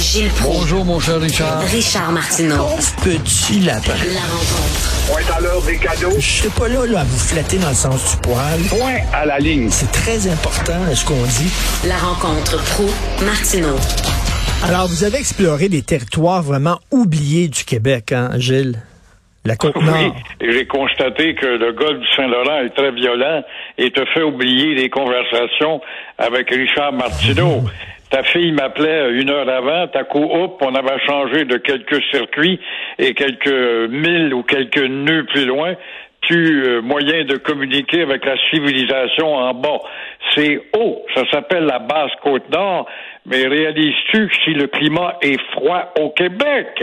Gilles Proulx. Bonjour, mon cher Richard. Richard Martineau. Petit lapin. La rencontre. Point à l'heure des cadeaux. Je suis pas là, là à vous flatter dans le sens du poil. Point à la ligne. C'est très important ce qu'on dit. La rencontre pro martineau Alors, vous avez exploré des territoires vraiment oubliés du Québec, hein, Gilles? La Côte-Nord. Oui, j'ai constaté que le golfe du Saint-Laurent est très violent et te fait oublier les conversations avec Richard Martineau. Ta fille m'appelait une heure avant, ta coup, hop, on avait changé de quelques circuits et quelques milles ou quelques nœuds plus loin, plus euh, moyen de communiquer avec la civilisation en bas. C'est haut, ça s'appelle la basse côte nord, mais réalises-tu que si le climat est froid au Québec,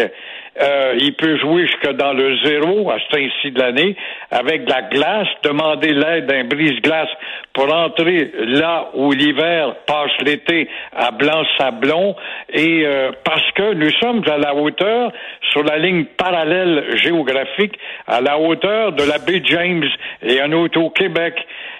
euh, il peut jouer jusque dans le zéro à ce temps-ci de l'année avec de la glace, demander l'aide d'un brise-glace pour entrer là où l'hiver passe l'été à Blanc-Sablon et euh, parce que nous sommes à la hauteur sur la ligne parallèle géographique à la hauteur de la baie James et un autre au Québec.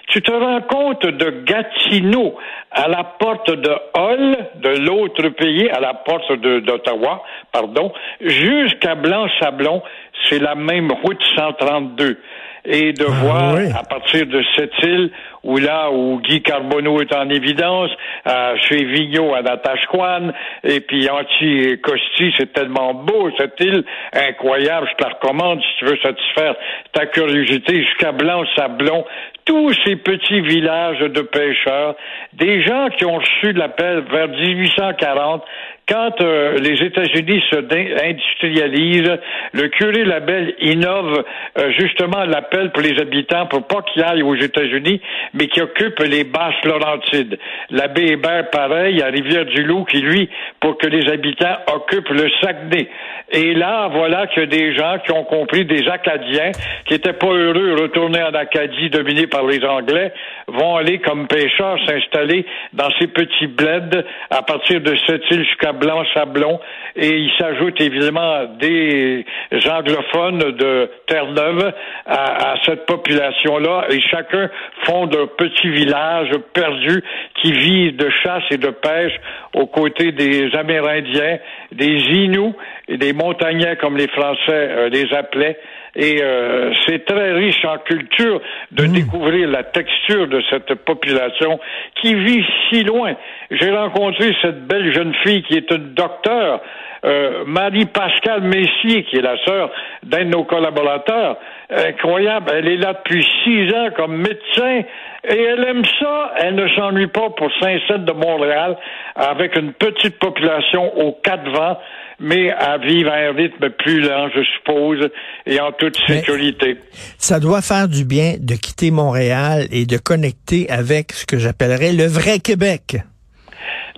Tu te rends compte de Gatineau à la porte de Hull, de l'autre pays, à la porte d'Ottawa, pardon, jusqu'à Blanc-Sablon, c'est la même route 132 et de Ah, voir oui. à partir de cette île où là où Guy Carbonneau est en évidence, euh, chez Vigneault à Natashquan, et puis Anti-Costi, c'est tellement beau cette île, incroyable, je te la recommande si tu veux satisfaire ta curiosité jusqu'à Blanc-Sablon, tous ces petits villages de pêcheurs, des gens qui ont reçu l'appel vers 1840 quand euh, les États-Unis se industrialisent, le curé Labelle innove euh, justement l'appel pour les habitants pour pas qu'ils aillent aux États-Unis, mais qui occupent les basses Laurentides. L'abbé Hébert, pareil, à Rivière-du-Loup, qui lui, pour que les habitants occupent le Saguenay. Et là, voilà que des gens qui ont compris, des Acadiens, qui étaient pas heureux de retourner en Acadie dominée par les Anglais, vont aller comme pêcheurs s'installer dans ces petits bleds à partir de cette île jusqu'à Blanc-Sablon. Et il s'ajoute évidemment des anglophones de Terre-Neuve à, cette population-là. Et chacun fonde un petit village perdu qui vit de chasse et de pêche aux côtés des Amérindiens, des Inuits des montagnais comme les Français euh, les appelaient. Et euh, c'est très riche en culture de découvrir la texture de cette population qui vit si loin. J'ai rencontré cette belle jeune fille qui est une docteure, euh, Marie-Pascale Messier, qui est la sœur d'un de nos collaborateurs. Incroyable, elle est là depuis six ans comme médecin et elle aime ça. Elle ne s'ennuie pas pour Saint-Saëns de Montréal avec une petite population aux quatre vents mais à vivre à un rythme plus lent, je suppose, et en toute Mais- sécurité. Ça doit faire du bien de quitter Montréal et de connecter avec ce que j'appellerais le vrai Québec.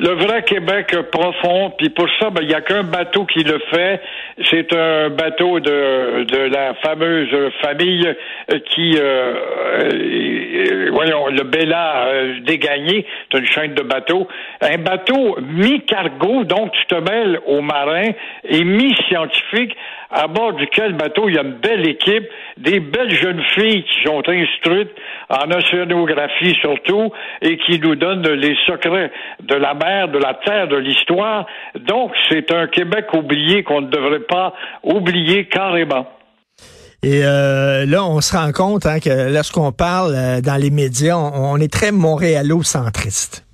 Le vrai Québec profond, puis pour ça, ben, il n'y a qu'un bateau qui le fait. C'est un bateau de, de la fameuse famille euh, qui, euh, euh, voyons, le Bella euh, dégagné, c'est une chaîne de bateaux. Un bateau mi-cargo, donc tu te mêles aux marins, et mi-scientifique, à bord duquel bateau il y a une belle équipe, des belles jeunes filles qui sont instruites en océanographie surtout, et qui nous donnent les secrets de la mer, de la terre, de l'histoire. Donc, c'est un Québec oublié qu'on ne devrait pas oublier carrément. Et euh, là, on se rend compte hein, que lorsqu'on parle euh, dans les médias, on, on est très montréalo-centriste.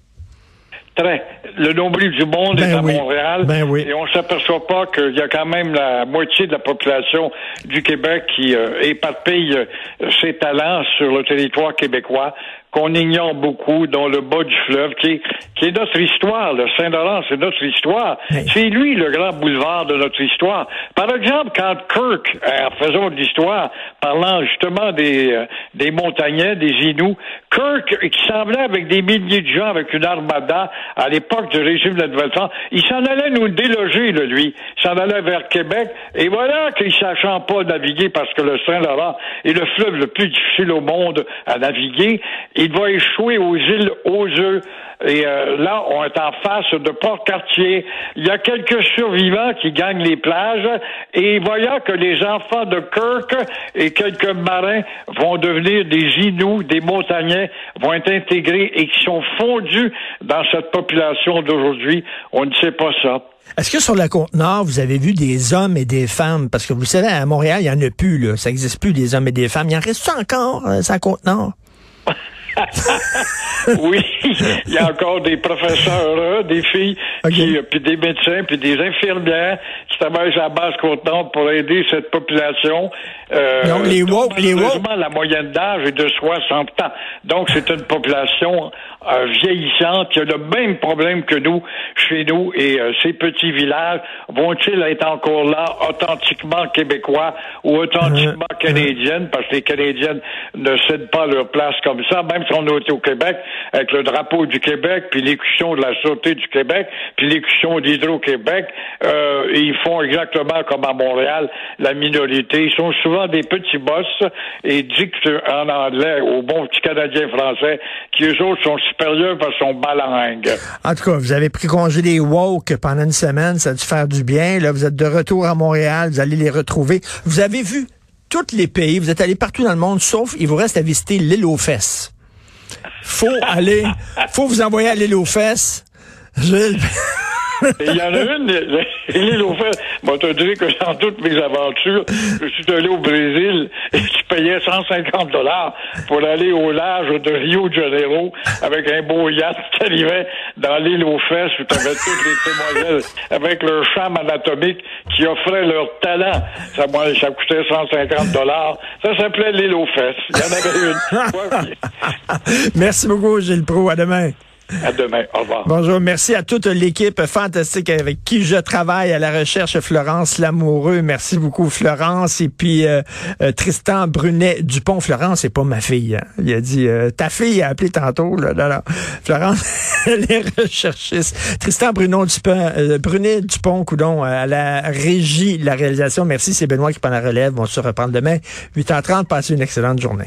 Très. Le nombril du monde Ben est à oui. Montréal. Ben oui. Et on s'aperçoit pas qu'il y a quand même la moitié de la population du Québec qui euh, éparpille euh, ses talents sur le territoire québécois, qu'on ignore beaucoup, dont le bas du fleuve, qui est, qui est notre histoire. Le Saint-Laurent, c'est notre histoire. C'est lui le grand boulevard de notre histoire. Par exemple, quand Kirk, euh, en faisant de l'histoire, parlant justement des, euh, des montagnais, des Inuits, Kirk, qui semblait avec des milliers de gens, avec une armada, à l'époque du régime de la Nouvelle-France, il s'en allait nous déloger, là, lui. Il s'en allait vers Québec. Et voilà qu'il sachant pas naviguer parce que le Saint-Laurent est le fleuve le plus difficile au monde à naviguer. Il va échouer aux îles aux. Et euh, là, on est en face de Port-Cartier. Il y a quelques survivants qui gagnent les plages et voyant que les enfants de Kirk et quelques marins vont devenir des Inuits, des montagnais, vont être intégrés et qui sont fondus dans cette population d'aujourd'hui, on ne sait pas ça. Est-ce que sur la côte nord, vous avez vu des hommes et des femmes? Parce que vous savez, à Montréal, il n'y en a plus, là. Ça n'existe plus, des hommes et des femmes. Il en reste encore, euh, sur la côte nord? oui, il y a encore des professeurs, hein, des filles, qui, euh, puis des médecins, puis des infirmières qui travaillent à la base côte pour aider cette population. Euh, Donc, les woke, les woke. la moyenne d'âge est de 60 ans. Donc, c'est une population euh, vieillissante qui a le même problème que nous, chez nous, et euh, ces petits villages vont-ils être encore là, authentiquement québécois ou authentiquement canadiennes, parce que les Canadiennes ne cèdent pas leur place comme ça, même si on est au Québec, avec le drapeau du Québec, puis l'écution de la Sûreté du Québec, puis l'écution d'Hydro-Québec, euh, ils font exactement comme à Montréal, la minorité. Ils sont souvent des petits boss et dictent en anglais aux bons petits Canadiens français qui, eux autres, sont En tout cas, vous avez pris congé des woke pendant une semaine, ça a dû faire du bien. Là, vous êtes de retour à Montréal, vous allez les retrouver. Vous avez vu tous les pays, vous êtes allé partout dans le monde, sauf il vous reste à visiter l'île aux fesses. Faut aller, faut vous envoyer à l'île aux fesses. Il y en a une, l'île aux fesses. Moi, te dire que dans toutes mes aventures, je suis allé au Brésil et tu payais 150 dollars pour aller au large de Rio de Janeiro avec un beau yacht qui arrivait dans l'île aux fesses où tu avais toutes les demoiselles avec leur chambre anatomique qui offrait leur talent. Ça, ça coûtait 150 dollars. Ça s'appelait l'île aux fesses. Il y en avait une. Merci beaucoup, Gilles Pro. À demain. À demain. Au revoir. Bonjour. Merci à toute l'équipe fantastique avec qui je travaille à la recherche. Florence Lamoureux. Merci beaucoup, Florence. Et puis, euh, euh, Tristan Brunet-Dupont. Florence, c'est pas ma fille. Hein. Il a dit, euh, ta fille a appelé tantôt. Là, là, là. Florence, elle est recherchiste. Tristan Bruno Dupont, Brunet-Dupont, coudon, à la régie, la réalisation. Merci. C'est Benoît qui prend la relève. On se reprend demain. 8h30. Passez une excellente journée.